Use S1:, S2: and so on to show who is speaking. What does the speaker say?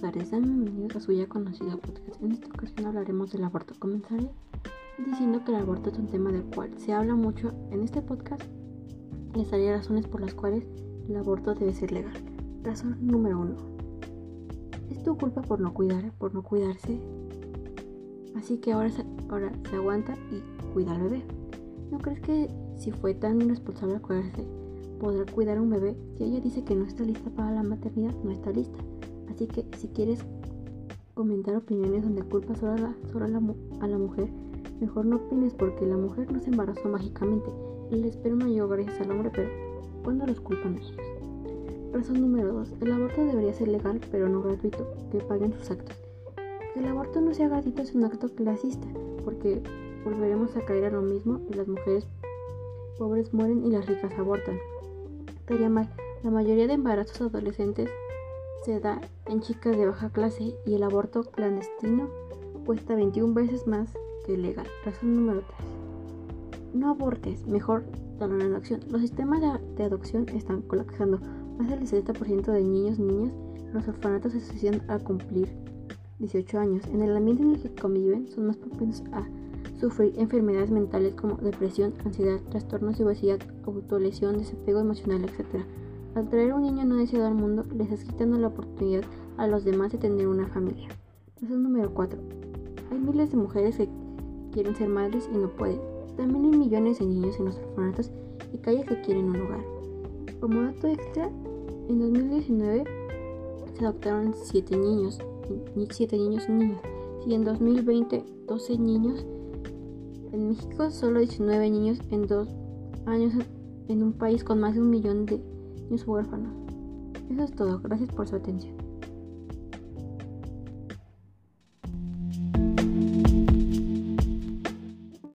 S1: tardes, sean bienvenidos a su ya conocido podcast. En esta ocasión hablaremos del aborto. Comenzaré diciendo que el aborto es un tema del cual se habla mucho en este podcast. Les daré razones por las cuales el aborto debe ser legal. Razón número uno. Es tu culpa por no cuidar, por no cuidarse. Así que ahora se, ahora se aguanta y cuida al bebé. ¿No crees que si fue tan irresponsable cuidarse, podrá cuidar a un bebé? Si ella dice que no está lista para la maternidad, no está lista. Así que si quieres comentar opiniones donde culpas solo, a la, solo a, la, a la mujer, mejor no opines porque la mujer no se embarazó mágicamente. El esperma llegó gracias al hombre, pero ¿cuándo los culpan ellos? Razón número 2. El aborto debería ser legal, pero no gratuito, que paguen sus actos. Que el aborto no sea gratuito es un acto clasista, porque volveremos a caer a lo mismo y las mujeres pobres mueren y las ricas abortan. Estaría mal. La mayoría de embarazos adolescentes se da en chicas de baja clase y el aborto clandestino cuesta 21 veces más que legal. Razón número 3. No abortes, mejor dalo en adopción. Los sistemas de adopción están colapsando. Más del 60% de niños y niñas en los orfanatos se suicidan al cumplir 18 años. En el ambiente en el que conviven son más propensos a sufrir enfermedades mentales como depresión, ansiedad, trastornos de obesidad, autolesión, desapego emocional, etc. Al traer un niño no deseado al mundo, les estás quitando la oportunidad a los demás de tener una familia. Razón número 4. Hay miles de mujeres que quieren ser madres y no pueden. También hay millones de niños en los orfanatos y calles que quieren un hogar. Como dato extra, en 2019 se adoptaron 7 niños, 7 niños y niñas, y en 2020 12 niños. En México solo 19 niños en 2 años en un país con más de un millón de huérfanos. Eso es todo, gracias por su atención.